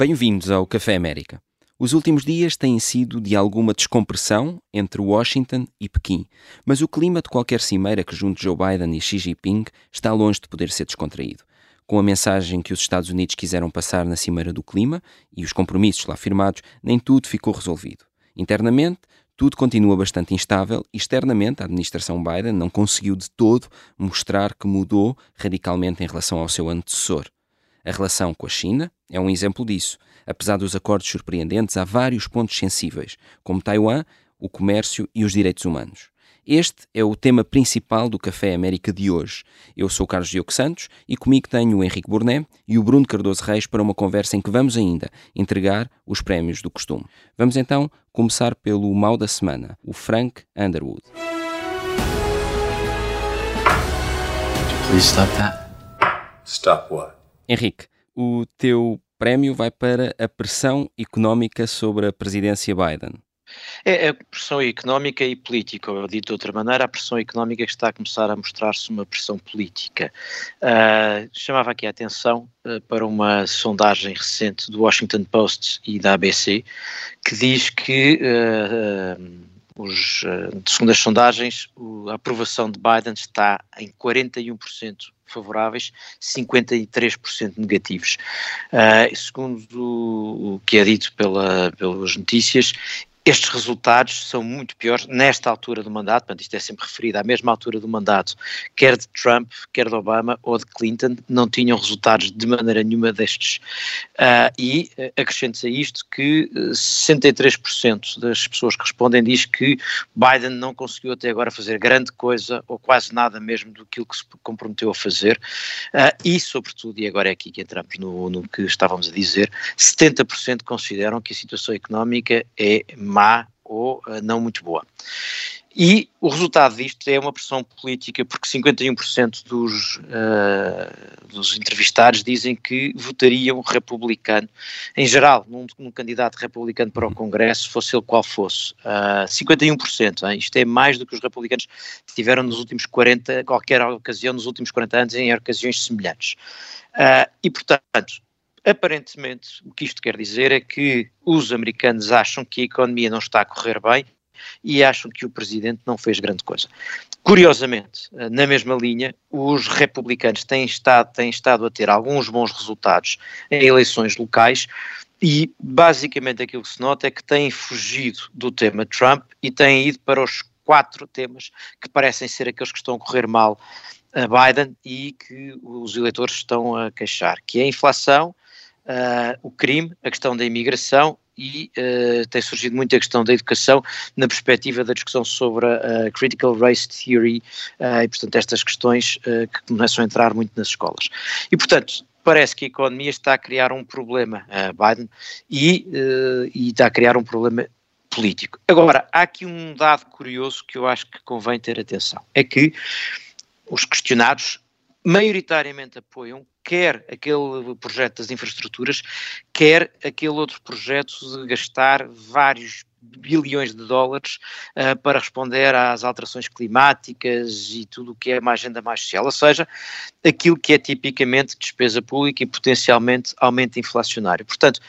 Bem-vindos ao Café América. Os últimos dias têm sido de alguma descompressão entre Washington e Pequim, mas o clima de qualquer cimeira que junte Joe Biden e Xi Jinping está longe de poder ser descontraído. Com a mensagem que os Estados Unidos quiseram passar na Cimeira do Clima e os compromissos lá firmados, nem tudo ficou resolvido. Internamente, tudo continua bastante instável e externamente a administração Biden não conseguiu de todo mostrar que mudou radicalmente em relação ao seu antecessor. A relação com a China é um exemplo disso. Apesar dos acordos surpreendentes, há vários pontos sensíveis, como Taiwan, o comércio e os direitos humanos. Este é o tema principal do Café América de hoje. Eu sou o Carlos Diogo Santos e comigo tenho o Henrique Burnet e o Bruno Cardoso Reis para uma conversa em que vamos ainda entregar os prémios do costume. Vamos então começar pelo mal da semana, o Frank Underwood. Please stop that. Stop what? Henrique, o teu prémio vai para a pressão económica sobre a presidência Biden. É a pressão económica e política, ou dito de outra maneira, a pressão económica que está a começar a mostrar-se uma pressão política. Uh, chamava aqui a atenção uh, para uma sondagem recente do Washington Post e da ABC, que diz que, uh, os, segundo as sondagens, a aprovação de Biden está em 41% favoráveis, 53% negativos. Uh, segundo o, o, que é dito pela, pelas notícias, estes resultados são muito piores nesta altura do mandato, portanto, isto é sempre referido à mesma altura do mandato, quer de Trump, quer de Obama ou de Clinton, não tinham resultados de maneira nenhuma destes. Uh, e uh, acrescente-se a isto que 63% ah, das pessoas que respondem diz que Biden não conseguiu até agora fazer grande coisa ou quase nada mesmo do que se comprometeu a fazer. Uh, e, sobretudo, e agora é aqui que entramos no, no que estávamos a dizer, 70% consideram que a situação económica é má ou uh, não muito boa. E o resultado disto é uma pressão política, porque 51% dos, uh, dos entrevistados dizem que votariam republicano, em geral, num, num, candidato republicano para o Congresso, fosse ele qual fosse. Uh, 51%, hein? isto é mais do que os republicanos tiveram nos últimos 40, qualquer ocasião nos últimos 40 anos, em ocasiões semelhantes. Uh, e, portanto, Aparentemente, o que isto quer dizer é que os americanos acham que a economia não está a correr bem e acham que o presidente não fez grande coisa. Curiosamente, na mesma linha, os republicanos têm estado, têm estado a ter alguns bons resultados em eleições locais e basicamente aquilo que se nota é que têm fugido do tema Trump e têm ido para os quatro temas que parecem ser aqueles que estão a correr mal a Biden e que os eleitores estão a queixar, que é a inflação, uh, o crime, a questão da imigração e uh, tem surgido muito a questão da educação na perspectiva da discussão sobre a Critical Race Theory uh, e, portanto, estas questões uh, que começam a entrar muito nas escolas. E, portanto, parece que a economia está a criar um problema, Biden, e, e está a criar um problema político. Agora, há aqui um dado curioso que eu acho que convém ter atenção, é que os questionados maioritariamente apoiam quer aquele projeto das infraestruturas, quer aquele outro projeto de gastar vários bilhões de dólares uh, para responder às alterações climáticas e tudo o que é uma agenda mais social, ou seja, aquilo que é tipicamente despesa pública e potencialmente aumento inflacionário. Portanto,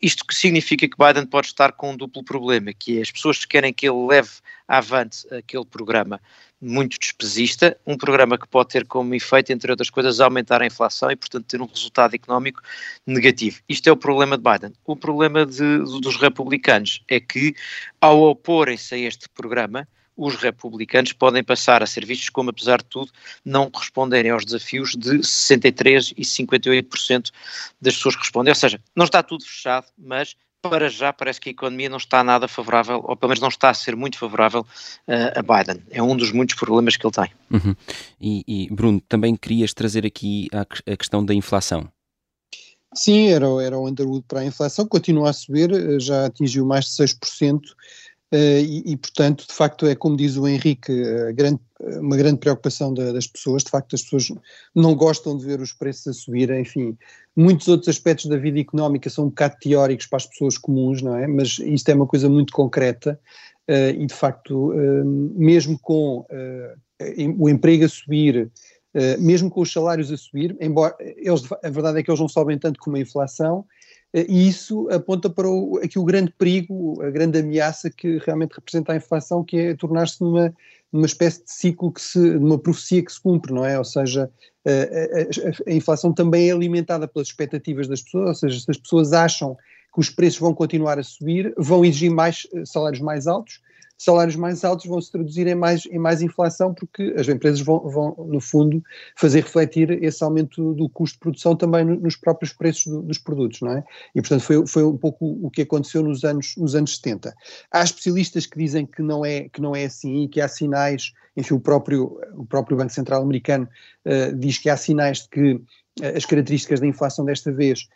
isto significa que Biden pode estar com um duplo problema, que é as pessoas querem que ele leve avante aquele programa muito despesista, um programa que pode ter como efeito, entre outras coisas, aumentar a inflação e, portanto, ter um resultado económico negativo. Isto é o problema de Biden. O problema de, dos republicanos é que, ao oporem-se a este programa, os republicanos podem passar a ser vistos como, apesar de tudo, não responderem aos desafios de 63% e 58% das pessoas que respondem. Ou seja, não está tudo fechado, mas para já parece que a economia não está nada favorável, ou pelo menos não está a ser muito favorável uh, a Biden. É um dos muitos problemas que ele tem. Uhum. E, e, Bruno, também querias trazer aqui a, a questão da inflação. Sim, era, era o Underwood para a inflação, continua a subir, eh, já atingiu mais de 6%, Uh, e, e, portanto, de facto, é como diz o Henrique, grande, uma grande preocupação da, das pessoas. De facto, as pessoas não gostam de ver os preços a subir. Enfim, muitos outros aspectos da vida económica são um bocado teóricos para as pessoas comuns, não é? Mas isto é uma coisa muito concreta. E, de facto, mesmo com o emprego a subir, mesmo com os salários a subir, embora eles, a verdade é que eles não sobem tanto como a inflação e isso aponta para o, aqui o grande perigo, a grande ameaça que realmente representa a inflação, que é tornar-se numa, numa espécie de ciclo que se, numa profecia que se cumpre, não é? Ou seja, a, a, a, inflação também é alimentada pelas expectativas das pessoas, ou seja, se as pessoas acham que os preços vão continuar a subir, vão exigir mais salários mais altos, salários mais altos vão se traduzir em mais, em mais inflação, porque as empresas vão, vão, no fundo, fazer refletir esse aumento do custo de produção também nos próprios preços do, dos produtos, não é? E, portanto, foi, foi um pouco o que aconteceu nos anos, nos anos 70. Há especialistas que dizem que não é, que não é assim e que há sinais, enfim, o próprio, o próprio Banco Central americano uh, diz que há sinais de que uh, as características da inflação desta vez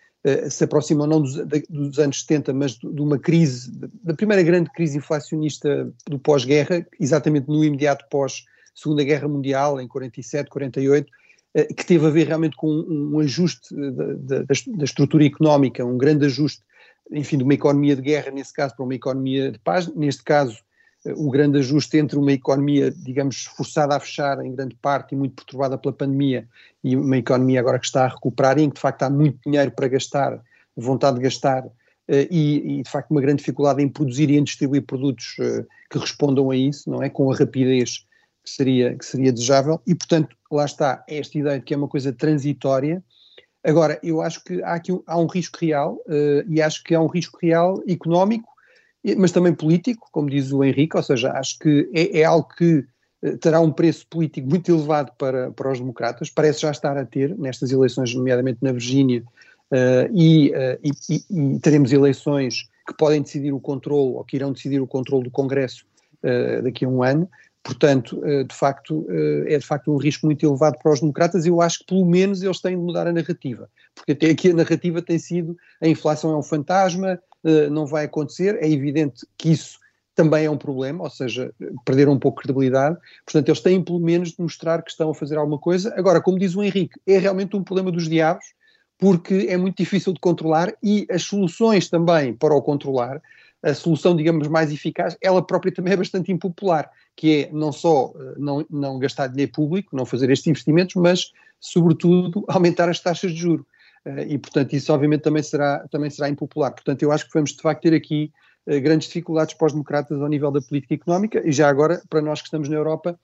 se aproximam não dos, dos, anos 70, mas de, uma crise, da primeira grande crise inflacionista do pós-guerra, exatamente no imediato pós Segunda Guerra Mundial, em 47, 48, uh, que teve a ver realmente com um, ajuste da, da, da estrutura económica, um grande ajuste, enfim, de uma economia de guerra, nesse caso, para uma economia de paz, neste caso, o grande ajuste entre uma economia, digamos, forçada a fechar em grande parte e muito perturbada pela pandemia e uma economia agora que está a recuperar e em que de facto há muito dinheiro para gastar, vontade de gastar eh, e, e de facto uma grande dificuldade em produzir e em distribuir produtos eh, que respondam a isso, não é? Com a rapidez que seria, que seria desejável e portanto lá está esta ideia de que é uma coisa transitória. Agora, eu acho que há aqui há um risco real uh, e acho que há um risco real económico mas também político, como diz o Henrique, ou seja, acho que é, é algo que eh, terá um preço político muito elevado para, para os democratas, parece já estar a ter nestas eleições, nomeadamente na Virgínia, uh, e, uh, e, e, teremos eleições que podem decidir o controle, ou que irão decidir o controle do Congresso uh, daqui a um ano, portanto, de facto, é de facto um risco muito elevado para os democratas, e eu acho que pelo menos eles têm de mudar a narrativa, porque até aqui a narrativa tem sido a inflação é um fantasma, eh, não vai acontecer. É evidente que isso também é um problema, ou seja, perderam um pouco de credibilidade. Portanto, eles têm pelo menos de mostrar que estão a fazer alguma coisa. Agora, como diz o Henrique, é realmente um problema dos diabos, porque é muito difícil de controlar e as soluções também para o controlar, a solução, digamos, mais eficaz, ela própria também é bastante impopular, que é não só eh, não, não gastar dinheiro público, não fazer estes investimentos, mas, sobretudo, aumentar as taxas de juros. Eh, e, portanto, isso obviamente também será, também será impopular. Portanto, eu acho que vamos de facto ter aqui eh, grandes dificuldades para os democratas ao nível da política económica e já agora, para nós que estamos na Europa,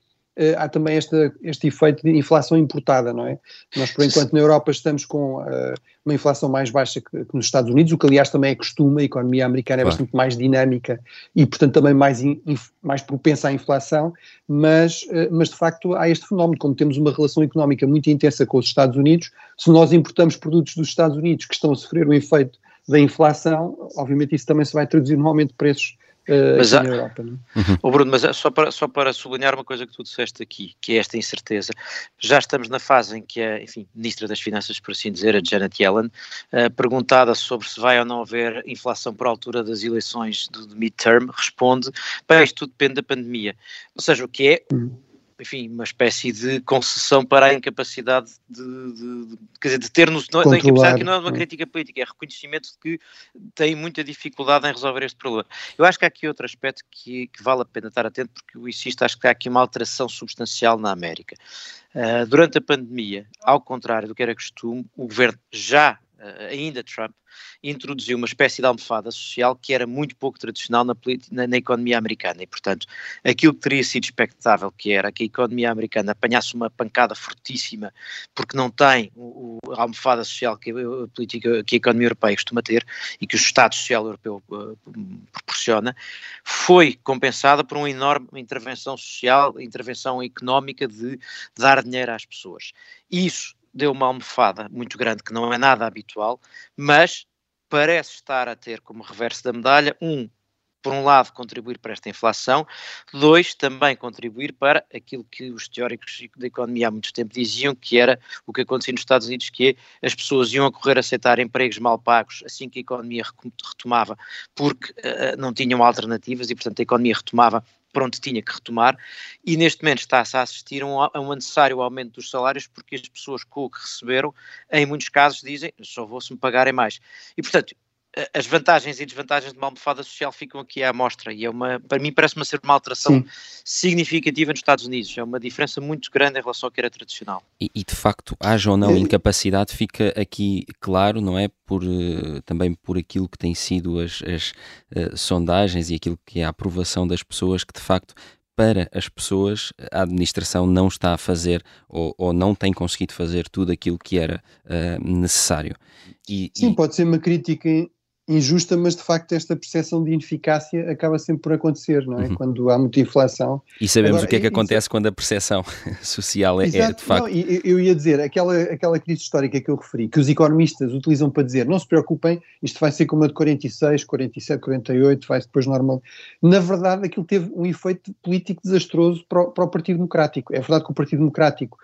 há também esta, este efeito de inflação importada, não é? Nós, por enquanto, na Europa estamos com uh, uma inflação mais baixa que, que, nos Estados Unidos, o que, aliás, também é costume, a economia americana é claro. bastante mais dinâmica e, portanto, também mais, in, mais propensa à inflação, mas, uh, mas, de facto, há este fenómeno, como temos uma relação económica muito intensa com os Estados Unidos, se nós importamos produtos dos Estados Unidos que estão a sofrer o efeito da inflação, obviamente isso também se vai traduzir no aumento de preços mas há, na Europa. Não? Oh Bruno, mas é só para, só para sublinhar uma coisa que tu disseste aqui, que é esta incerteza. Já estamos na fase em que a, enfim, Ministra das Finanças, por assim dizer, a Janet Yellen, uh, perguntada sobre se vai ou não haver inflação por altura das eleições do, do midterm, responde, bem, isto tudo depende da pandemia. Ou seja, o que é... Uhum enfim, uma espécie de concessão para a incapacidade de, de, de quer dizer, de ter no, não, é incapacidade que não é uma crítica política, é reconhecimento de que tem muita dificuldade em resolver este problema. Eu acho que há aqui outro aspecto que, que vale a pena estar atento, porque eu insisto, acho que há aqui uma alteração substancial na América. Uh, durante a pandemia, ao contrário do que era costume, o governo já ainda Trump, introduziu uma espécie de almofada social que era muito pouco tradicional na, na, na, economia americana e, portanto, aquilo que teria sido expectável, que era que a economia americana apanhasse uma pancada fortíssima porque não tem o, o, a almofada social que a, política, que a economia europeia costuma ter e que o Estado Social Europeu uh, proporciona, foi compensada por uma enorme intervenção social, intervenção económica de dar dinheiro às pessoas. Isso deu uma almofada muito grande, que não é nada habitual, mas parece estar a ter como reverso da medalha, um, por um lado, contribuir para esta inflação, dois, também contribuir para aquilo que os teóricos da economia há muito tempo diziam, que era o que acontecia nos Estados Unidos, que é as pessoas iam a correr a aceitar empregos mal pagos assim que a economia retomava, porque uh, não tinham alternativas e, portanto, a economia retomava pronto, tinha que retomar, e neste momento está-se a assistir a um, necessário aumento dos salários porque as pessoas com o que receberam, em muitos casos, dizem só vou se me pagarem mais. E, portanto, as vantagens e desvantagens de uma almofada social ficam aqui à amostra e é uma, para mim parece-me ser uma alteração Sim. significativa nos Estados Unidos, é uma diferença muito grande em relação ao que era tradicional. E, e de facto, haja ou não incapacidade, fica aqui claro, não é, por, uh, também por aquilo que têm sido as, as uh, sondagens e aquilo que é a aprovação das pessoas, que de facto para as pessoas, a administração não está a fazer ou, ou não tem conseguido fazer tudo aquilo que era uh, necessário. E, Sim, e... pode ser uma crítica injusta, mas de facto esta percepção de ineficácia acaba sempre por acontecer, não é? Uhum. Quando há muita inflação. E sabemos Agora, o que é que acontece quando a percepção social é, é de facto. Não, eu ia dizer, aquela, aquela crise histórica que eu referi, que os economistas utilizam para dizer, não se preocupem, isto vai ser como a de 46, 47, 48, vai depois normal. Na verdade, aquilo teve um efeito político desastroso para o, para o Partido Democrático. É verdade que o Partido Democrático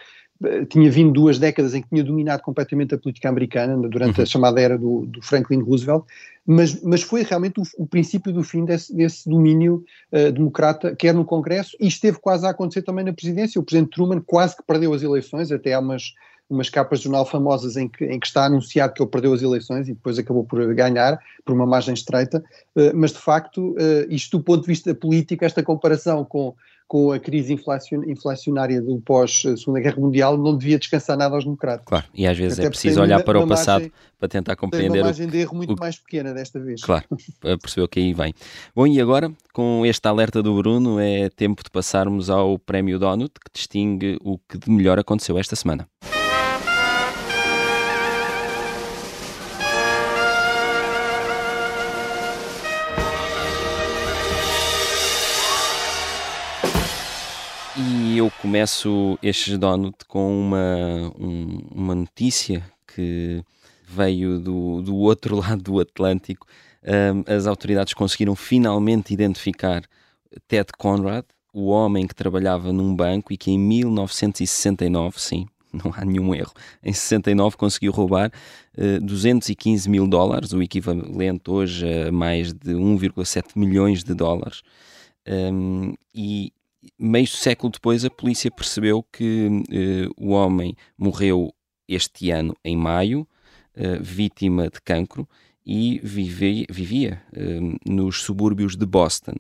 tinha vindo duas décadas em que tinha dominado completamente a política americana, durante uhum. a chamada era do, do, Franklin Roosevelt, mas, mas foi realmente o, o princípio do fim desse, desse domínio uh, democrata, quer no Congresso, e esteve quase a acontecer também na presidência. O presidente Truman quase que perdeu as eleições, até há umas, umas capas de jornal famosas em que, em que está anunciado que ele perdeu as eleições e depois acabou por ganhar, por uma margem estreita, uh, mas de facto, uh, isto do ponto de vista político, esta comparação com com a crise inflacionária do pós-Segunda Guerra Mundial, não devia descansar nada aos democratas. Claro, e às vezes Até é preciso olhar para o passado margem, para tentar compreender. uma margem de erro muito o... mais pequena desta vez. Claro, para perceber o que aí vem. Bom, e agora, com este alerta do Bruno, é tempo de passarmos ao Prémio Donut, que distingue o que de melhor aconteceu esta semana. E eu começo este donut com uma, um, uma notícia que veio do, do outro lado do Atlântico. Um, as autoridades conseguiram finalmente identificar Ted Conrad, o homem que trabalhava num banco e que em 1969, sim, não há nenhum erro, em 69 conseguiu roubar uh, 215 mil dólares, o equivalente hoje a mais de 1,7 milhões de dólares. Um, e meio século depois, a polícia percebeu que uh, o homem morreu este ano, em maio, uh, vítima de cancro, e vive, vivia uh, nos subúrbios de Boston.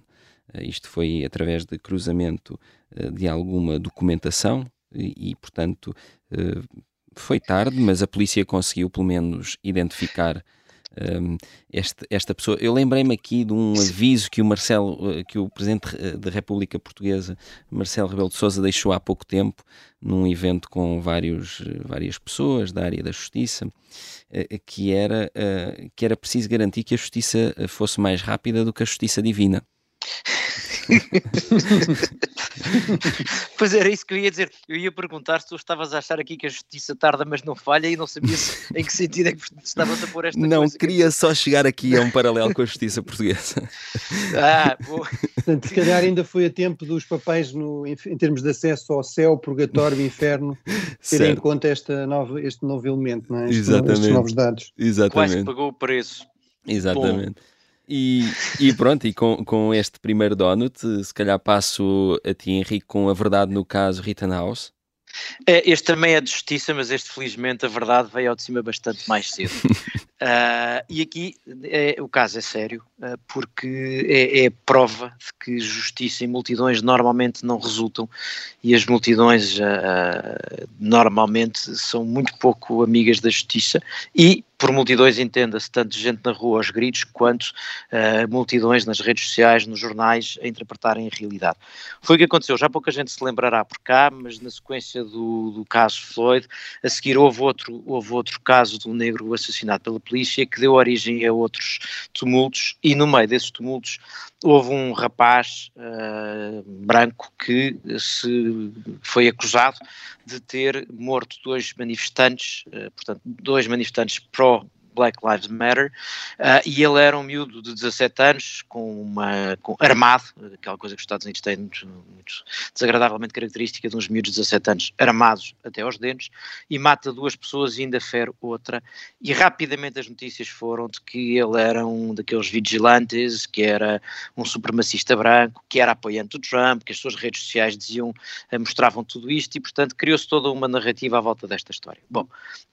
isto foi através de cruzamento de alguma documentação e, e portanto, foi tarde, mas a polícia conseguiu pelo menos identificar um, este, esta pessoa. Eu lembrei-me aqui de um aviso que o Marcelo, eh, que o Presidente da República Portuguesa, Marcelo Rebelo de Sousa, deixou há pouco tempo num evento com vários, várias pessoas da área da justiça, eh, que era, eh, que era preciso garantir que a justiça fosse mais rápida do que a justiça divina. pois era isso que eu ia dizer. Eu ia perguntar se tu estavas a achar aqui que a justiça tarda, mas não falha, e não sabias em que sentido é que estavas a pôr esta Não, coisa queria só chegar aqui a um paralelo com a justiça portuguesa. Ah, boa. Portanto, se calhar ainda foi a tempo dos papéis no, em, em termos de acesso ao céu, purgatório e inferno, terem em conta esta nova, este novo elemento, não é? Este, Exatamente. Estes novos dados. Exatamente. Quase pagou o preço. Exatamente. Bom. E, e, pronto, e com, com este primeiro donut, se calhar passo a ti, Henrique, com a verdade no caso Rittenhouse. É, este também é de justiça, mas este felizmente a verdade veio ao de cima bastante mais cedo. uh, e aqui é, o caso é sério, uh, porque é, é, prova de que justiça e multidões normalmente não resultam e as multidões uh, normalmente são muito pouco amigas da justiça e por multidões entenda-se tanto gente na rua aos gritos, quanto uh, multidões nas redes sociais, nos jornais, a interpretarem a realidade. Foi o que aconteceu, já pouca gente se lembrará por cá, mas na sequência do, do caso Floyd, a seguir houve outro, houve outro caso do negro assassinado pela polícia que deu origem a outros tumultos e no meio desses tumultos houve um rapaz uh, branco que se foi acusado de ter morto dois manifestantes, uh, portanto, dois manifestantes pró Black Lives Matter, uh, e ele era um miúdo de 17 anos, com uma, com, armado, aquela coisa que os Estados Unidos têm muito, muito desagradavelmente característica de uns miúdos de 17 anos, armados até aos dentes, e mata duas pessoas e ainda fere outra, e rapidamente as notícias foram de que ele era um daqueles vigilantes, que era um supremacista branco, que era apoiante do Trump, que as suas redes sociais diziam, eh, mostravam tudo isto, e portanto criou-se toda uma narrativa à volta desta história. Bom,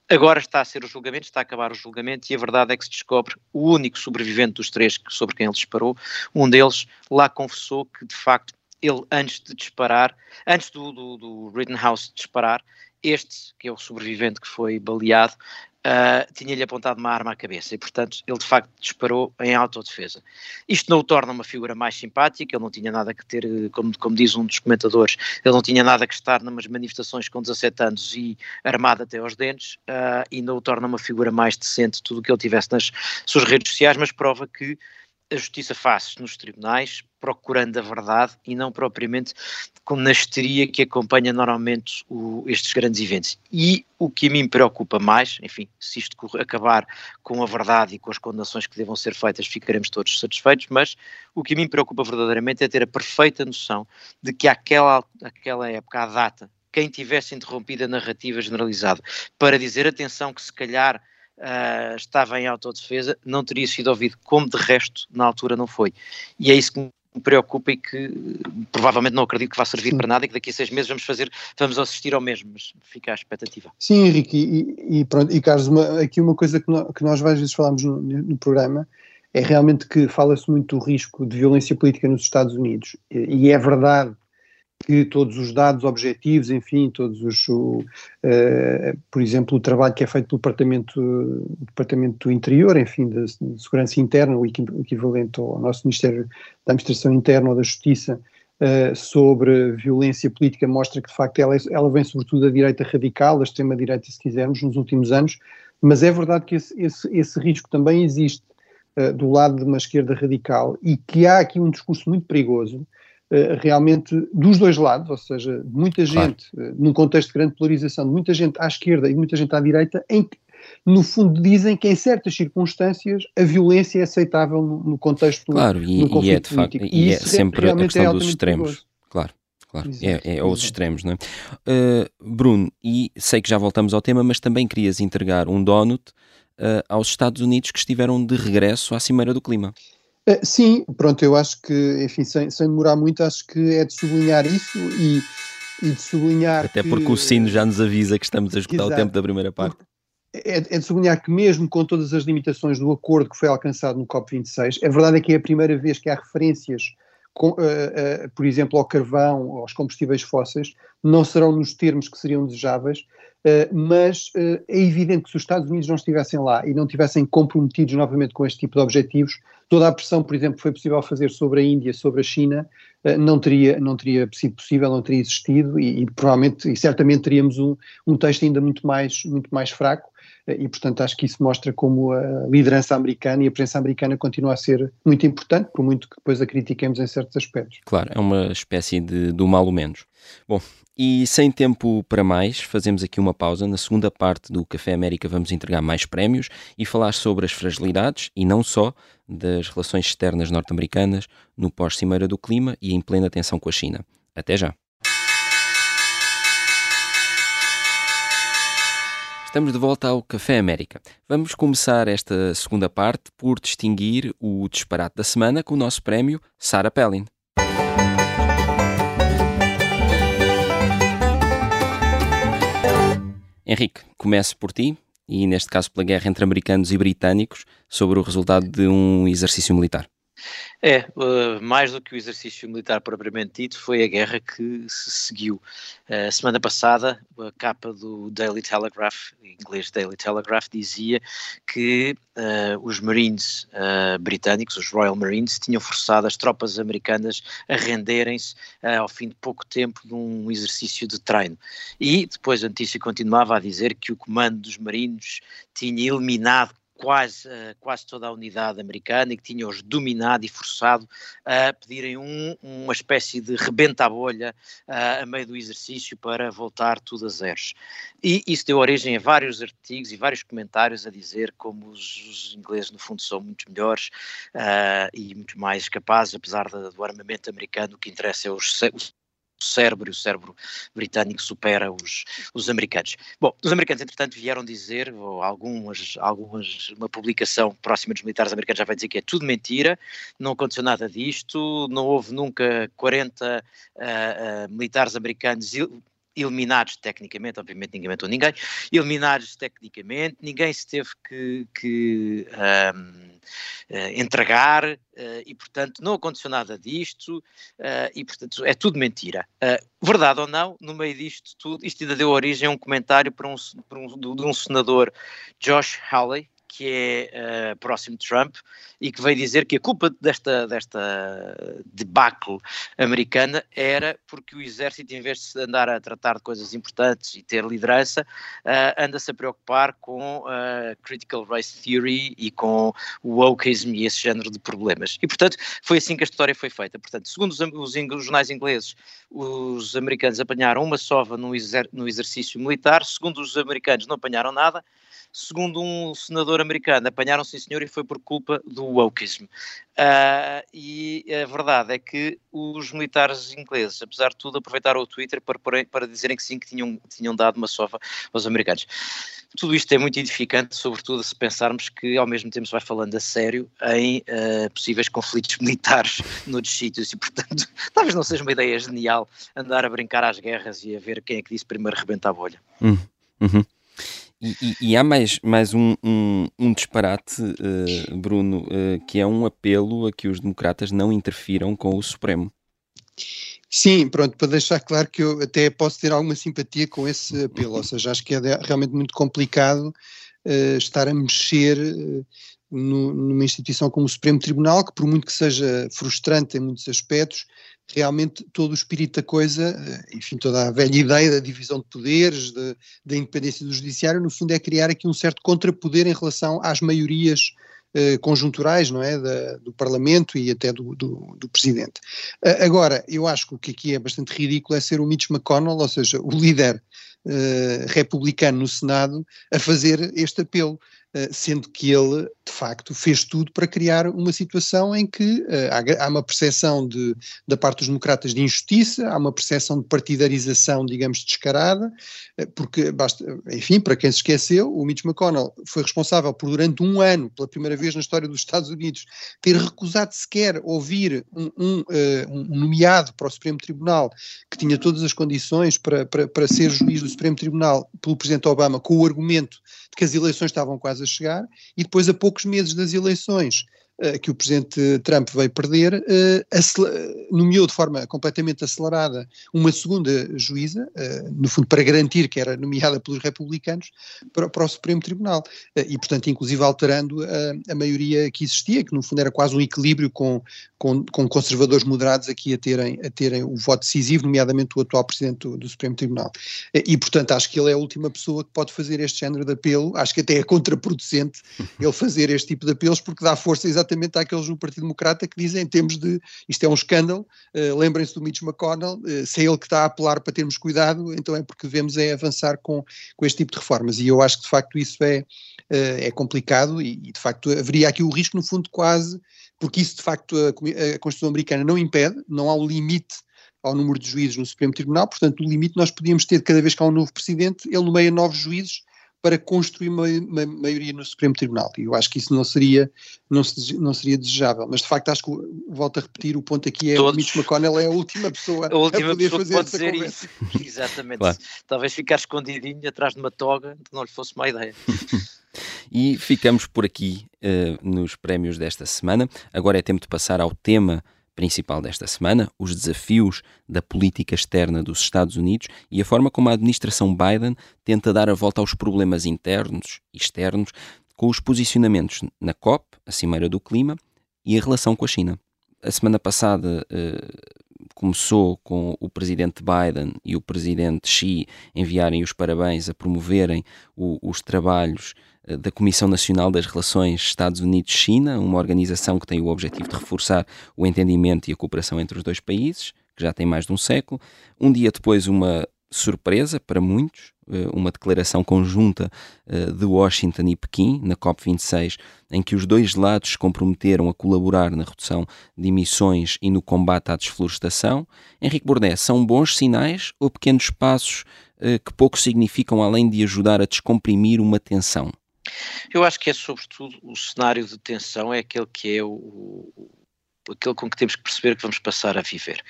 agora está a ser o julgamento, está a acabar o julgamento, rapidamente e a verdade é que se descobre o único sobrevivente dos três sobre quem ele disparou, um deles lá confessou que de facto ele antes de disparar, antes do, do, do Rittenhouse disparar, este, que é o sobrevivente que foi baleado, uh, tinha-lhe apontado uma arma à cabeça e, portanto, ele de facto disparou em autodefesa. Isto não o torna uma figura mais simpática, ele não tinha nada que ter, como, como diz um dos comentadores, ele não tinha nada que estar numas manifestações com 17 anos e armado até aos dentes, uh, e não o torna uma figura mais decente tudo o que ele tivesse nas suas redes sociais, mas prova que a justiça faz nos tribunais, procurando a verdade e não propriamente como na histeria que acompanha normalmente o, estes grandes eventos. E o que a mim preocupa mais, enfim, se isto acabar com a verdade e com as condenações que devam ser feitas, ficaremos todos satisfeitos, mas o que a mim preocupa verdadeiramente é ter a perfeita noção de que aquela, aquela época, a data, quem tivesse interrompido a narrativa generalizada para dizer atenção que se calhar uh, estava em autodefesa, não teria sido ouvido, como de resto na altura não foi. E é isso que me preocupa e que provavelmente não acredito que vá servir Sim. para nada e que daqui a seis meses vamos fazer, vamos assistir ao mesmo, mas fica à expectativa. Sim, Henrique, e, e pronto, e Carlos, uma, aqui uma coisa que, no, que nós várias vezes falamos no, no programa é realmente que fala-se muito do risco de violência política nos Estados Unidos, e, e é verdade que todos os dados objetivos, enfim, todos os, o, uh, por exemplo, o trabalho que é feito pelo Departamento, Departamento do Interior, enfim, de Segurança Interna, o equivalente ao nosso Ministério da Administração Interna ou da Justiça, uh, sobre violência política, mostra que, de facto, ela, ela vem sobretudo da direita radical, da extrema-direita, se quisermos, nos últimos anos, mas é verdade que esse, esse, esse risco também existe uh, do lado de uma esquerda radical e que há aqui um discurso muito perigoso, realmente dos dois lados, ou seja, muita gente, claro. num contexto de grande polarização, de muita gente à esquerda e muita gente à direita, em que, no fundo, dizem que em certas circunstâncias a violência é aceitável no, no contexto Claro, e, e é de facto, e, e é sempre a questão é dos extremos. Perigoso. Claro. Claro, Exato, é, é aos extremos, não é? Uh, Bruno, e sei que já voltamos ao tema, mas também querias entregar um donut uh, aos Estados Unidos que estiveram de regresso à Cimeira do Clima. Eh, sim, pronto, eu acho que, enfim, sem, sem demorar muito, acho que é de sublinhar isso e, e de sublinhar. Até que, porque o sino já nos avisa que estamos a escutar Exato. o tempo da primeira parte. É, é, de sublinhar que, mesmo com todas as limitações do acordo que foi alcançado no COP26, a verdade é que é a primeira vez que há referências, com, uh, uh, por exemplo, ao carvão, aos combustíveis fósseis, não serão nos termos que seriam desejáveis, uh, mas é evidente que se os Estados Unidos não estivessem lá e não tivessem comprometidos novamente com este tipo de objetivos, toda a pressão, por exemplo, que foi possível fazer sobre a Índia, sobre a China, não teria, não teria sido possível, não teria existido e, e provavelmente e certamente teríamos um, um texto ainda muito mais, muito mais fraco e, portanto, acho que isso mostra como a liderança americana e a presença americana continua a ser muito importante, por muito que depois a critiquemos em certos aspectos. Claro, é uma espécie de do mal ou menos. Bom, e sem tempo para mais, fazemos aqui uma pausa. Na segunda parte do Café América vamos entregar mais prémios e falar sobre as fragilidades, e não só, das relações externas norte-americanas no pós-cimeira do clima e em plena tensão com a China. Até já! Estamos de volta ao Café América. Vamos começar esta segunda parte por distinguir o disparate da semana com o nosso prémio Sarah Pellin. Henrique, começo por ti e, neste caso, pela guerra entre americanos e britânicos sobre o resultado de um exercício militar. É, uh, mais do que o exercício militar propriamente dito, foi a guerra que se seguiu. Uh, semana passada, a capa do Daily Telegraph, em inglês Daily Telegraph, dizia que uh, os Marines britânicos, os Royal Marines, tinham forçado as tropas americanas a renderem-se ao fim de pouco tempo de um exercício de treino. E depois a notícia continuava a dizer que o comando dos Marines tinha eliminado quase, uh, quase toda a unidade americana e que tinha-os dominado e forçado a pedirem um, uma espécie de rebenta-bolha uh, a meio do exercício para voltar tudo a zeros. E isso deu origem a vários artigos e vários comentários a dizer como os, os ingleses, no fundo, são muito melhores uh, e muito mais capazes, apesar do armamento americano, o que interessa é os, os cérebro e o cérebro britânico supera os, os americanos. Bom, os americanos, entretanto, vieram dizer, algumas, algumas, uma publicação próxima dos militares americanos já vai dizer que é tudo mentira, não aconteceu nada disto, não houve nunca 40 uh, uh, militares americanos eliminados tecnicamente, obviamente ninguém matou ninguém, eliminados tecnicamente, ninguém se teve que, que um, eh, entregar uh, e, portanto, não aconteceu nada disto uh, e, portanto, é tudo mentira. verdade ou não, no meio disto tudo, isto ainda deu origem a um comentário para um, para um, de um senador, Josh Hawley, que é uh, próximo de Trump e que veio dizer que a culpa desta, desta debacle americana era porque o exército, em vez de andar a tratar de coisas importantes e ter liderança, uh, anda-se a preocupar com uh, critical race theory e com o wokeism e esse género de problemas. E, portanto, foi assim que a história foi feita. Portanto, segundo os, os, os jornais ingleses, os americanos apanharam uma sova no, exer, no exercício militar, segundo os americanos não apanharam nada, segundo um senador americano, apanharam sim senhor e foi por culpa do wokeism. Uh, e a verdade é que os militares ingleses, apesar de tudo, aproveitaram o Twitter para, para dizerem que sim, que tinham, tinham dado uma sova aos americanos. Tudo isto é muito edificante, sobretudo se pensarmos que ao mesmo tempo se vai falando a sério em uh, possíveis conflitos militares noutros sítios e, portanto, talvez não seja uma ideia genial andar a brincar às guerras e a ver quem é que disse primeiro rebenta a bolha. Hum, uhum. E, há mais, mais um, um, um disparate, uh, Bruno, uh, que é um apelo a que os democratas não interfiram com o Supremo. Sim, pronto, para deixar claro que eu até posso ter alguma simpatia com esse apelo, ou seja, acho que é realmente muito complicado uh, estar a mexer no, numa instituição como o Supremo Tribunal, que por muito que seja frustrante em muitos aspectos, realmente todo o espírito da coisa, eh, enfim, toda a velha ideia da divisão de poderes, de, da independência do judiciário, no fundo é criar aqui um certo contrapoder em relação às maiorias eh, conjunturais, não é, da, do Parlamento e até do, do, do Presidente. Uh, agora, eu acho que o que aqui é bastante ridículo é ser o Mitch McConnell, ou seja, o líder uh, republicano no Senado, a fazer este apelo. Eh, sendo que ele, de facto, fez tudo para criar uma situação em que uh, há, uma percepção de, da parte dos democratas de injustiça, há uma percepção de partidarização, digamos, descarada, uh, porque, basta, enfim, para quem se esqueceu, o Mitch McConnell foi responsável por, durante um ano, pela primeira vez na história dos Estados Unidos, ter recusado sequer ouvir um, um, um nomeado para o Supremo Tribunal que tinha todas as condições para, para, para ser juiz do Supremo Tribunal pelo Presidente Obama, com o argumento de que as eleições estavam quase a chegar, e depois, a poucos meses das eleições, que o presidente Trump veio perder, uh, nomeou de forma completamente acelerada uma segunda juíza, no fundo para garantir que era nomeada pelos republicanos, para, para o Supremo Tribunal. e, portanto, inclusive alterando a, a, maioria que existia, que no fundo era quase um equilíbrio com, com, com, conservadores moderados aqui a terem, a terem o voto decisivo, nomeadamente o atual presidente do, do Supremo Tribunal. E, portanto, acho que ele é a última pessoa que pode fazer este género de apelo, acho que até é contraproducente ele fazer este tipo de apelos, porque dá força exatamente àqueles do Partido Democrata que dizem, em termos de, isto é um escândalo, uh, lembrem-se do Mitch McConnell, uh, se é ele que está a apelar para termos cuidado, então é porque devemos é avançar com, com este tipo de reformas, e eu acho que de facto isso é, uh, é complicado, e, e de facto haveria aqui o risco, no fundo, quase porque isso de facto a, a Constituição Americana não impede, não há o limite ao número de juízes no Supremo Tribunal, portanto o limite nós podíamos ter cada vez que há um novo presidente, ele nomeia novos juízes para construir uma, uma, maioria no Supremo Tribunal. E eu acho que isso não seria, não, se, não seria desejável. Mas de facto acho que, volto a repetir, o ponto aqui é Todos. o Mitch McConnell é a última pessoa a, última a poder pessoa fazer pode essa conversa. Isso. Exatamente. Claro. Talvez ficar escondidinho atrás de uma toga não lhe fosse uma ideia. E ficamos por aqui uh, nos prémios desta semana. Agora é tempo de passar ao tema principal desta semana, os desafios da política externa dos Estados Unidos e a forma como a administração Biden tenta dar a volta aos problemas internos e externos com os posicionamentos na COP, a Cimeira do Clima, e a relação com a China. A semana passada uh, começou com o presidente Biden e o presidente Xi enviarem os parabéns a promoverem o, os trabalhos eh, da Comissão Nacional das Relações Estados Unidos-China, uma organização que tem o objetivo de reforçar o entendimento e a cooperação entre os dois países, que já tem mais de um século. Um dia depois, uma surpresa para muitos, eh, uma declaração conjunta eh, de Washington e Pequim, na COP26, em que os dois lados se comprometeram a colaborar na redução de emissões e no combate à desflorestação. Henrique Bordé, são bons sinais ou pequenos passos que pouco significam além de ajudar a descomprimir uma tensão? Eu acho que é sobretudo o cenário de tensão é aquele que é o, o aquele com que temos que perceber que vamos passar a viver.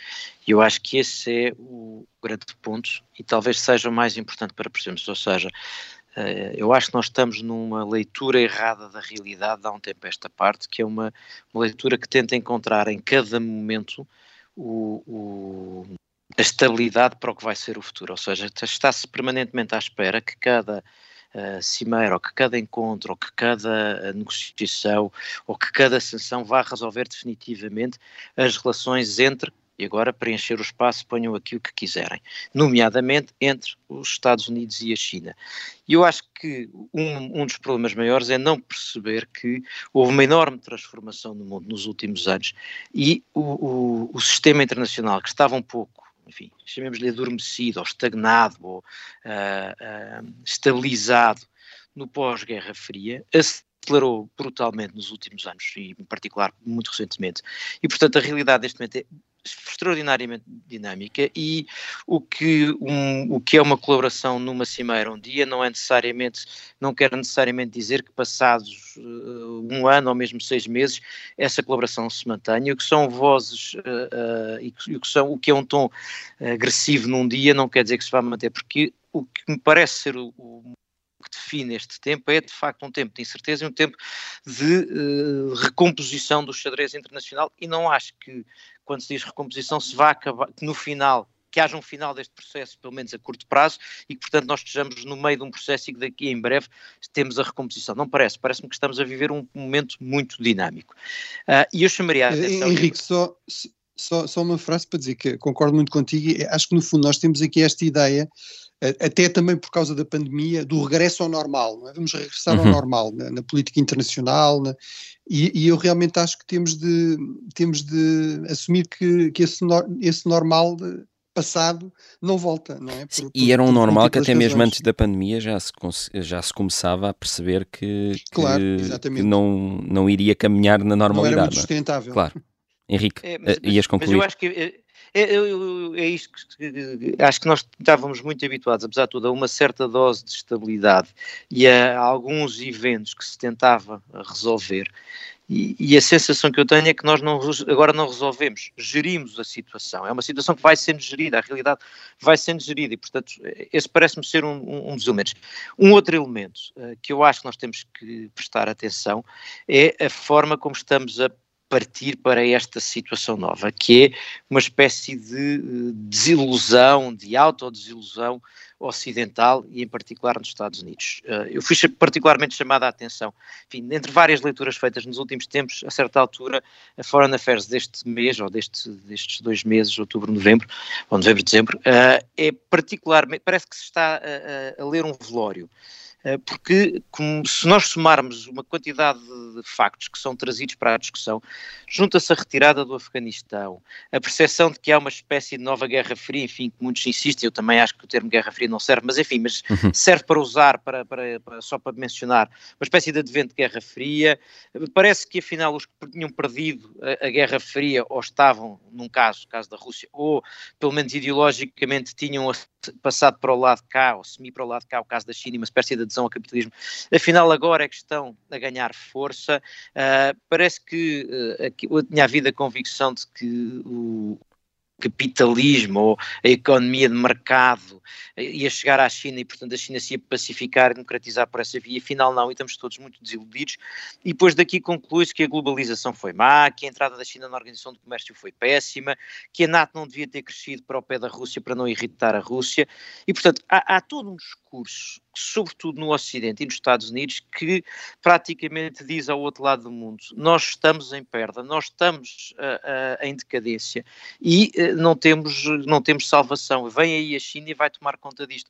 E eu acho que esse é o, grande ponto e talvez seja o mais importante para percebermos, ou seja, eh, eu acho que nós estamos numa leitura errada da realidade há um tempo esta parte, que é uma, uma leitura que tenta encontrar em cada momento o, o, a estabilidade para o que vai ser o futuro, ou seja, está-se permanentemente à espera que cada uh, cimeira, ou que cada encontro, ou que cada negociação, ou que cada sanção vá resolver definitivamente as relações entre e agora preencher o espaço ponham aqui o que quiserem, nomeadamente entre os Estados Unidos e a China. E eu acho que um, um, dos problemas maiores é não perceber que houve uma enorme transformação no mundo nos últimos anos e o, o, o sistema internacional que estava um pouco enfim, chamemos-lhe adormecido ou estagnado ou uh, uh, estabilizado no pós-Guerra Fria, acelerou brutalmente nos últimos anos e em particular muito recentemente. E portanto a realidade neste momento é extraordinariamente dinâmica e o que, um, o que é uma colaboração numa cimeira um dia não é necessariamente, não quer necessariamente dizer que passados uh, um ano ou mesmo seis meses essa colaboração se mantenha. O que são vozes uh, uh, e, o que, são, o que é um tom agressivo num dia não quer dizer que se vá manter, porque o que me parece ser o, o que define este tempo é de facto um tempo de incerteza e um tempo de uh, recomposição do xadrez internacional e não acho que quando se diz recomposição se vá acabar, que no final que haja um final deste processo, pelo menos a curto prazo, e que, portanto, nós estejamos no meio de um processo e que daqui em breve temos a recomposição. Não parece, parece-me que estamos a viver um momento muito dinâmico. Uh, e eu chamaria a atenção... Henrique, só, só, só uma frase para dizer que concordo muito contigo, acho que no fundo nós temos aqui esta ideia até também por causa da pandemia, do regresso ao normal, é? vamos regressar uhum. ao normal na, na política internacional, na, e, e, eu realmente acho que temos de, temos de assumir que, que esse, no, esse normal passado não volta, não é? Por, e era um normal que até mesmo antes da pandemia já se, já se começava a perceber que, claro, que, que não, não iria caminhar na normalidade. Não era muito é? sustentável. Claro. Henrique, é, mas, ias concluir? Mas eu acho que eh, é, é, é isto que acho que nós estávamos muito habituados, apesar de tudo, a uma certa dose de estabilidade e a alguns eventos que se tentava resolver. E, e, a sensação que eu tenho é que nós não, agora não resolvemos, gerimos a situação. É uma situação que vai sendo gerida, a realidade vai sendo gerida e, portanto, esse parece-me ser um, um, um, dos elementos. Um outro elemento uh, que eu acho que nós temos que prestar atenção é a forma como estamos a partir para esta situação nova, que é uma espécie de eh, desilusão, de autodesilusão ocidental e em particular nos Estados Unidos. Eh, eu fui particularmente chamada a atenção, enfim, entre várias leituras feitas nos últimos tempos, a certa altura, a Foreign Affairs deste mês, ou deste, destes dois meses, outubro, novembro, ou novembro, dezembro, eh, é particularmente, parece que se está a, a, a ler um velório. Eh, porque se nós somarmos uma quantidade de factos que são trazidos para a discussão, junta-se a retirada do Afeganistão, a percepção de que há uma espécie de nova Guerra Fria, enfim, que muitos insistem, eu também acho que o termo Guerra Fria não serve, mas enfim, mas uhum. serve para usar, para, para, para, só para mencionar, uma espécie de advento de Guerra Fria, parece que afinal os que tinham perdido a, a Guerra Fria ou estavam, num caso, caso da Rússia, ou pelo menos ideologicamente tinham passado para o lado cá, ou semi para o lado cá, o caso da China, uma espécie de adesão ao capitalismo, afinal agora é que estão a ganhar força. Uh, parece que uh, eu tinha havido a convicção de que o, capitalismo ou a economia de mercado ia chegar à China e, portanto, a China se ia pacificar e democratizar por essa via. Afinal, não, e estamos todos muito desiludidos. E depois daqui conclui-se que a globalização foi má, que a entrada da China na Organização do Comércio foi péssima, que a NATO não devia ter crescido para o pé da Rússia para não irritar a Rússia. E, portanto, há, há todo um discurso sobretudo no Ocidente e nos Estados Unidos, que praticamente diz ao outro lado do mundo: nós estamos em perda, nós estamos uh, uh, em decadência e uh, não, temos, não temos salvação. Vem aí a China e vai tomar conta disto.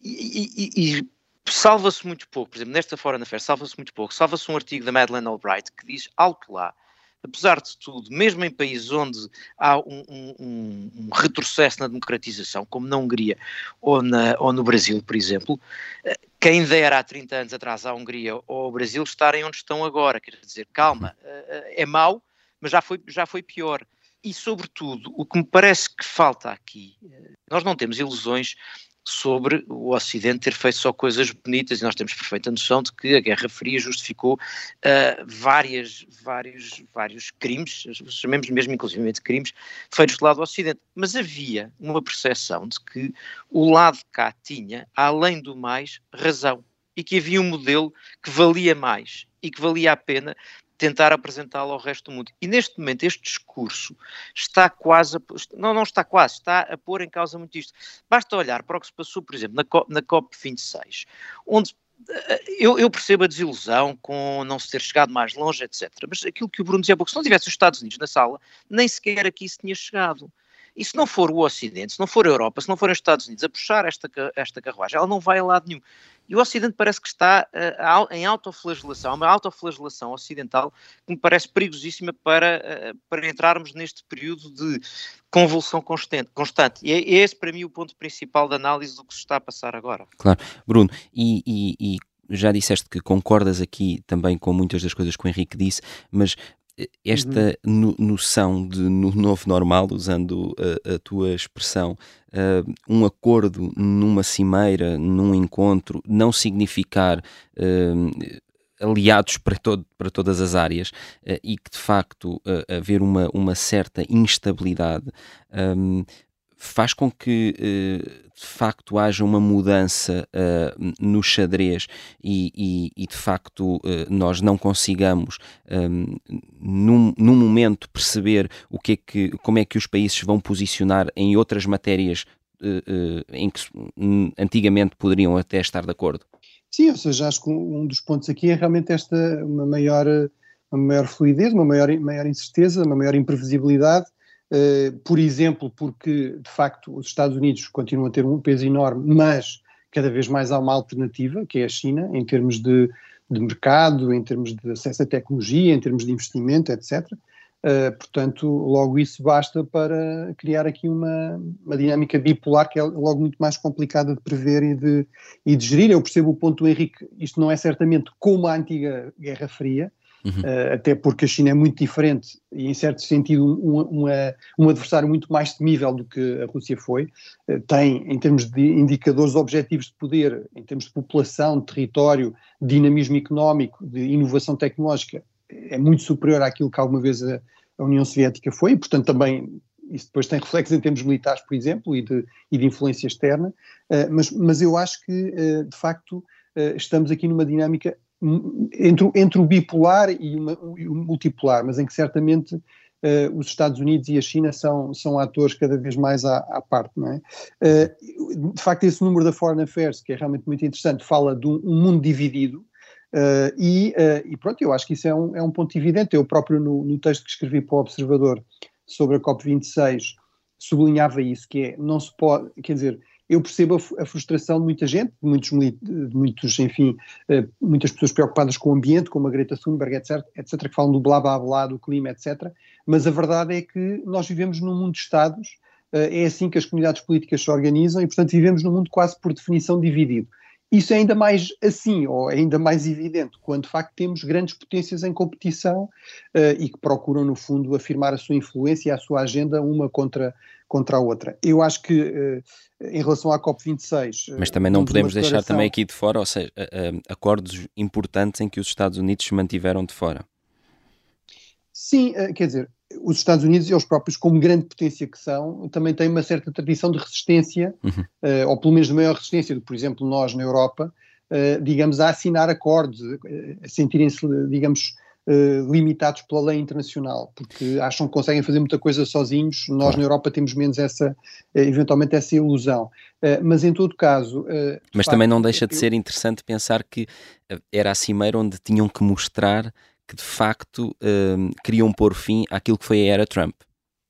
E, e, e salva-se muito pouco, por exemplo, nesta Foreign Affairs, salva-se muito pouco. Salva-se um artigo da Madeleine Albright que diz algo lá apesar de tudo, mesmo em países onde há um, um, um, retrocesso na democratização, como na Hungria ou, na, ou no Brasil, por exemplo, eh, quem dera há 30 anos atrás à Hungria ou ao Brasil estarem onde estão agora, quer dizer, calma, eh, eh, é mau, mas já foi, já foi pior. E, sobretudo, o que me parece que falta aqui, nós não temos ilusões sobre o Ocidente ter feito só coisas bonitas e nós temos perfeita noção de que a Guerra Fria justificou uh, várias, vários, vários crimes, chamemos mesmo inclusivamente crimes, feitos do lado do Ocidente. Mas havia uma percepção de que o lado de cá tinha, além do mais, razão e que havia um modelo que valia mais e que valia a pena tentar apresentá-lo ao resto do mundo. E neste momento este discurso está quase, a, não, não está quase, está a pôr em causa muito isto. Basta olhar para o que se passou, por exemplo, na, COP, na COP26, onde eh, eu, eu, percebo a desilusão com não se ter chegado mais longe, etc. Mas aquilo que o Bruno dizia pouco, se não tivesse os Estados Unidos na sala, nem sequer aqui se tinha chegado. E se não for o Ocidente, se não for a Europa, se não forem os Estados Unidos a puxar esta, esta carruagem, ela não vai a lado nenhum. E o Ocidente parece que está uh, em autoflagelação, uma autoflagelação ocidental que me parece perigosíssima para, uh, para entrarmos neste período de convulsão constante. constante. E é, esse, para mim, o ponto principal da análise do que se está a passar agora. Claro. Bruno, e, e, e já disseste que concordas aqui também com muitas das coisas que o Henrique disse, mas esta uhum. noção de no novo normal, usando a, a tua expressão, uh, um acordo numa cimeira, num encontro, não significar uh, aliados para, todo, para todas as áreas uh, e que de facto haver uma, uma certa instabilidade. Um, faz com que eh, de facto haja uma mudança uh, no xadrez e, e, e de facto uh, nós não consigamos um, num, num, momento perceber o que é que, como é que os países vão posicionar em outras matérias em que antigamente poderiam até estar de acordo. Sim, ou seja, acho que um dos pontos aqui é realmente esta uma maior, uma maior fluidez, uma maior, maior incerteza, uma maior imprevisibilidade eh, por exemplo, porque de facto os Estados Unidos continuam a ter um peso enorme, mas cada vez mais há uma alternativa, que é a China, em termos de, de mercado, em termos de acesso à tecnologia, em termos de investimento, etc. Uh, eh, portanto, logo isso basta para criar aqui uma, uma dinâmica bipolar que é logo muito mais complicada de prever e de, e de gerir. Eu percebo o ponto do Henrique, isto não é certamente como a antiga Guerra Fria, Uhum. Uh, até porque a China é muito diferente e, em certo sentido, um, uma, um adversário muito mais temível do que a Rússia foi. Uh, tem, em termos de indicadores objetivos de poder, em termos de população, de território, de dinamismo económico, de inovação tecnológica, é muito superior àquilo que alguma vez a, a União Soviética foi, e, portanto, também isso depois tem reflexos em termos militares, por exemplo, e de, e de influência externa, uh, mas, mas eu acho que, de facto, estamos aqui numa dinâmica entre, entre o bipolar e, uma, e, o multipolar, mas em que certamente uh, os Estados Unidos e a China são, são atores cada vez mais à, à parte, não é? Uh, de facto, esse número da Foreign Affairs, que é realmente muito interessante, fala de um, um mundo dividido, uh, e, e, pronto, eu acho que isso é um, é um ponto evidente. Eu próprio, no, no texto que escrevi para o Observador sobre a COP26, sublinhava isso, que é, não se pode, quer dizer, eu percebo a, frustração de muita gente, de muitos, de muitos enfim, uh, muitas pessoas preocupadas com o ambiente, como a Greta Thunberg, etc., etc., que falam do blá blá blá, do clima, etc., mas a verdade é que nós vivemos num mundo de Estados, uh, é assim que as comunidades políticas se organizam e, portanto, vivemos num mundo quase por definição dividido. Isso é ainda mais assim, ou é ainda mais evidente, quando de facto temos grandes potências em competição uh, e que procuram, no fundo, afirmar a sua influência e a sua agenda uma contra, contra a outra. Eu acho que, uh, em relação à COP26. Eh, Mas também não podemos deixar também aqui de fora, ou seja, uh, acordos importantes em que os Estados Unidos se mantiveram de fora. Sim, quer dizer, os Estados Unidos, eles próprios, como grande potência que são, também têm uma certa tradição de resistência, uhum. uh, ou pelo menos de maior resistência do que, por exemplo, nós na Europa, digamos, a assinar acordos, a sentirem-se, digamos, limitados pela lei internacional, porque acham que conseguem fazer muita coisa sozinhos. Nós na Europa temos menos essa, eventualmente, essa ilusão. mas em todo caso. mas também não deixa de ser interessante pensar que era a cimeira onde tinham que mostrar que de facto queriam pôr fim àquilo que foi a era Trump.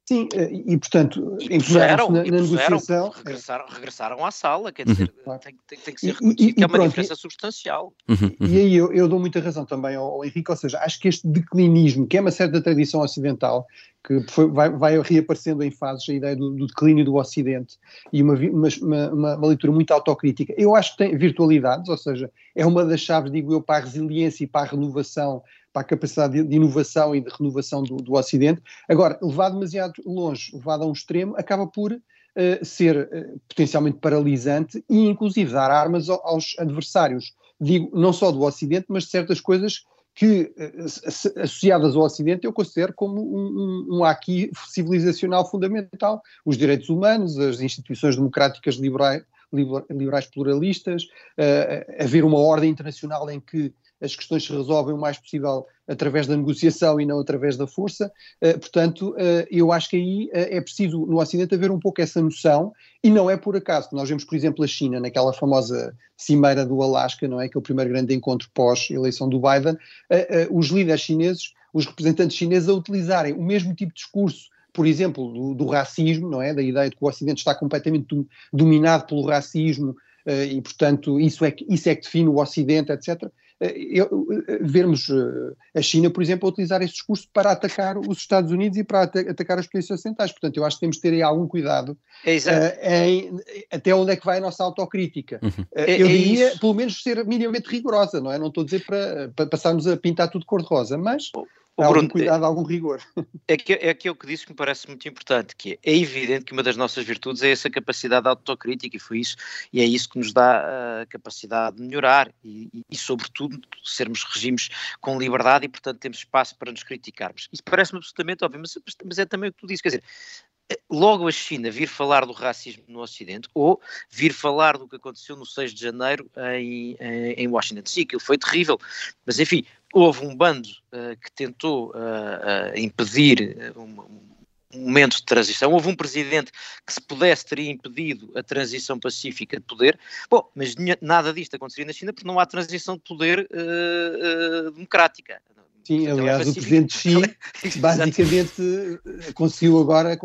Sim, eh, e portanto, empenharam-se na, na negociação. Regressaram, regressaram à sala, quer dizer, uhum. tem, tem, tem, que ser reconhecido que é uma pronto, diferença substancial. Uhum, uhum. E aí eu, eu, dou muita razão também ao, ao, Henrique, ou seja, acho que este declinismo, que é uma certa tradição ocidental, que foi, vai, vai, reaparecendo em fases a ideia do, do declínio do Ocidente e uma, uma, uma, uma, leitura muito autocrítica, eu acho que tem virtualidades, ou seja, é uma das chaves, digo eu, para a resiliência e para a renovação para a capacidade de, inovação e de renovação do, do, Ocidente. Agora, levado demasiado longe, levado a um extremo, acaba por uh, ser uh, potencialmente paralisante e, inclusive, dar armas aos adversários, digo, não só do Ocidente, mas de certas coisas que, associadas ao Ocidente, eu considero como um, um, um aqui civilizacional fundamental. Os direitos humanos, as instituições democráticas liberais, liberais pluralistas, uh, haver uma ordem internacional em que as questões se resolvem o mais possível através da negociação e não através da força. Uh, portanto, uh, eu acho que aí uh, é preciso no Ocidente haver um pouco essa noção, e não é por acaso. Nós vemos, por exemplo, a China, naquela famosa cimeira do Alasca, não é? Que é o primeiro grande encontro pós-eleição do Biden, os líderes chineses, os representantes chineses a utilizarem o mesmo tipo de discurso por exemplo, do, do, racismo, não é? Da ideia de que o Ocidente está completamente dominado pelo racismo e, portanto, isso é, que, isso é que define o Ocidente, etc. Eu, vermos a China, por exemplo, a utilizar esse discurso para atacar os Estados Unidos e para atacar as potências ocidentais. Portanto, eu acho que temos de ter aí algum cuidado é uh, em até onde é que vai a nossa autocrítica. Uhum. Uh, eu é, diria, pelo menos, ser minimamente rigorosa, não é? Não estou a dizer para, para passarmos a pintar tudo cor-de-rosa, mas o algum Bruno, cuidado, algum rigor. É que, é aquilo que disse que me parece muito importante, que é, é, evidente que uma das nossas virtudes é essa capacidade de autocrítica e foi isso, e é isso que nos dá a capacidade de melhorar e, e, e sobretudo, sermos regimes com liberdade e, portanto, temos espaço para nos criticarmos. Isso parece-me absolutamente óbvio, mas, mas é também o que tu dizes, quer dizer, logo a China vir falar do racismo no Ocidente ou vir falar do que aconteceu no 6 de janeiro em, em, em Washington DC, aquilo foi terrível, mas enfim, houve um bando uh, que tentou uh, uh, impedir um, momento de transição. Houve um presidente que, se pudesse, teria impedido a transição pacífica de poder. Bom, mas nada disto aconteceria na China porque não há transição de poder democrática. Sim, aliás, o presidente Xi basicamente conseguiu agora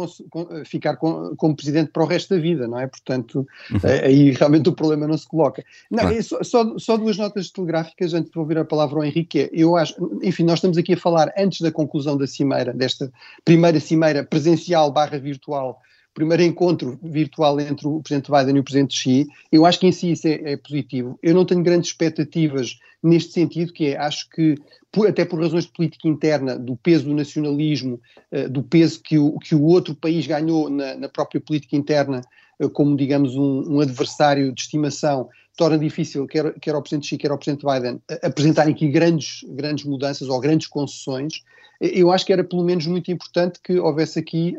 ficar como presidente para o resto da vida, não é? Portanto, uhum. Aí realmente o problema não se coloca. Não, claro. É só, só, só, duas notas telegráficas antes de ouvir a palavra ao Henrique. Eu acho, enfim, nós estamos aqui a falar antes da conclusão da cimeira, desta primeira cimeira presencial barra virtual primeiro encontro virtual entre o Presidente Biden e o Presidente Xi, eu acho que em si isso é, é, positivo. Eu não tenho grandes expectativas neste sentido, que é, acho que, por, até por razões de política interna, do peso do nacionalismo, uh, do peso que o, que o outro país ganhou na, na própria política interna, como, digamos, um, um, adversário de estimação, torna difícil, quer, quer ao Presidente Xi, quer ao Presidente Biden, uh, apresentarem aqui grandes, grandes mudanças ou grandes concessões. Eu acho que era, pelo menos, muito importante que houvesse aqui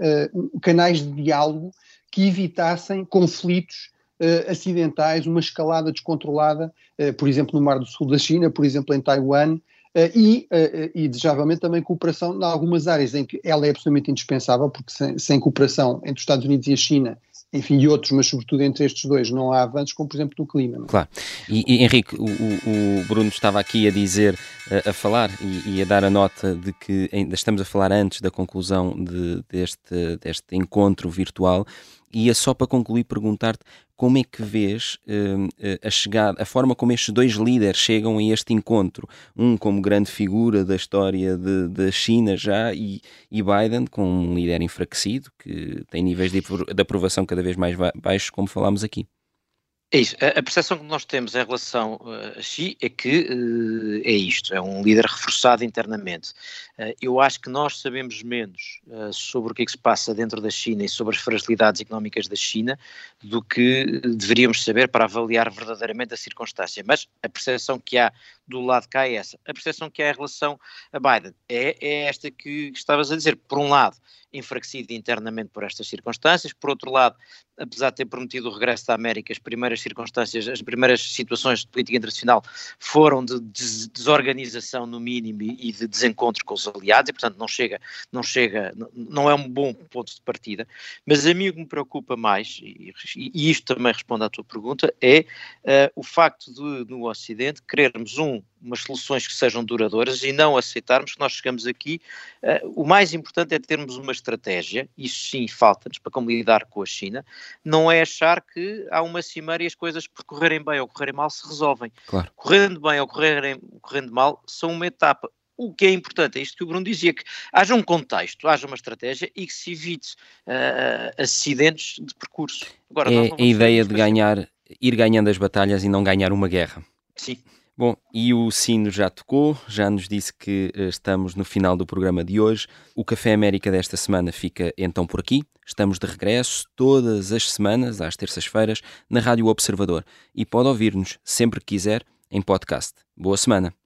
canais de diálogo que evitassem conflitos uh, acidentais, uma escalada descontrolada, uh, por exemplo, no Mar do Sul da China, por exemplo, em Taiwan, Uh, e, uh, e, desejavelmente, também cooperação em algumas áreas em que ela é absolutamente indispensável, porque sem, sem, cooperação entre os Estados Unidos e a China, enfim, e outros, mas sobretudo entre estes dois, não há avanços, como por exemplo no clima. Não? É? Claro. E, e Henrique, o, o, Bruno estava aqui a dizer, a, a falar e, e, a dar a nota de que ainda estamos a falar antes da conclusão de, deste, deste encontro virtual ia só para concluir perguntar-te como é que vês uh, a chegada, a forma como estes dois líderes chegam a este encontro, um como grande figura da história da China já e, e, Biden com um líder enfraquecido que tem níveis de, de aprovação cada vez mais baixos, como falámos aqui. É isso. A, percepção que nós temos em relação uh, a Xi é que uh, é isto, é um líder reforçado internamente. Uh, eu acho que nós sabemos menos sobre o que é que se passa dentro da China e sobre as fragilidades económicas da China do que deveríamos saber para avaliar verdadeiramente a circunstância. Mas a percepção que há do lado cá é essa. A percepção que há em relação a Biden é, é esta que, estavas a dizer. Por um lado, enfraquecido internamente por estas circunstâncias, por outro lado, apesar de ter prometido o regresso da América, as primeiras circunstâncias, as primeiras situações de política internacional foram de desorganização no mínimo e de desencontro com os aliados e portanto não chega, não chega, não é um bom ponto de partida, mas a mim o que me preocupa mais, e, e isto também responde à tua pergunta, é uh, o facto de no Ocidente querermos um umas soluções que sejam duradouras e não aceitarmos que nós chegamos aqui. Uh, o mais importante é termos uma estratégia, isso sim falta-nos para como lidar com a China, não é achar que há uma cimeira e as coisas por correrem bem ou correrem mal se resolvem. Claro. Correndo bem ou correrem, correndo mal são uma etapa. O que é importante é isto que o Bruno dizia, que haja um contexto, haja uma estratégia e que se evite uh, acidentes de percurso. Agora, é a ideia de ganhar, ir ganhando as batalhas e não ganhar uma guerra. Sim. Bom, e o sino já tocou, já nos disse que eh, estamos no final do programa de hoje. O Café América desta semana fica então por aqui. Estamos de regresso todas as semanas, às terças-feiras, na Rádio Observador e pode ouvir-nos sempre que quiser em podcast. Boa semana!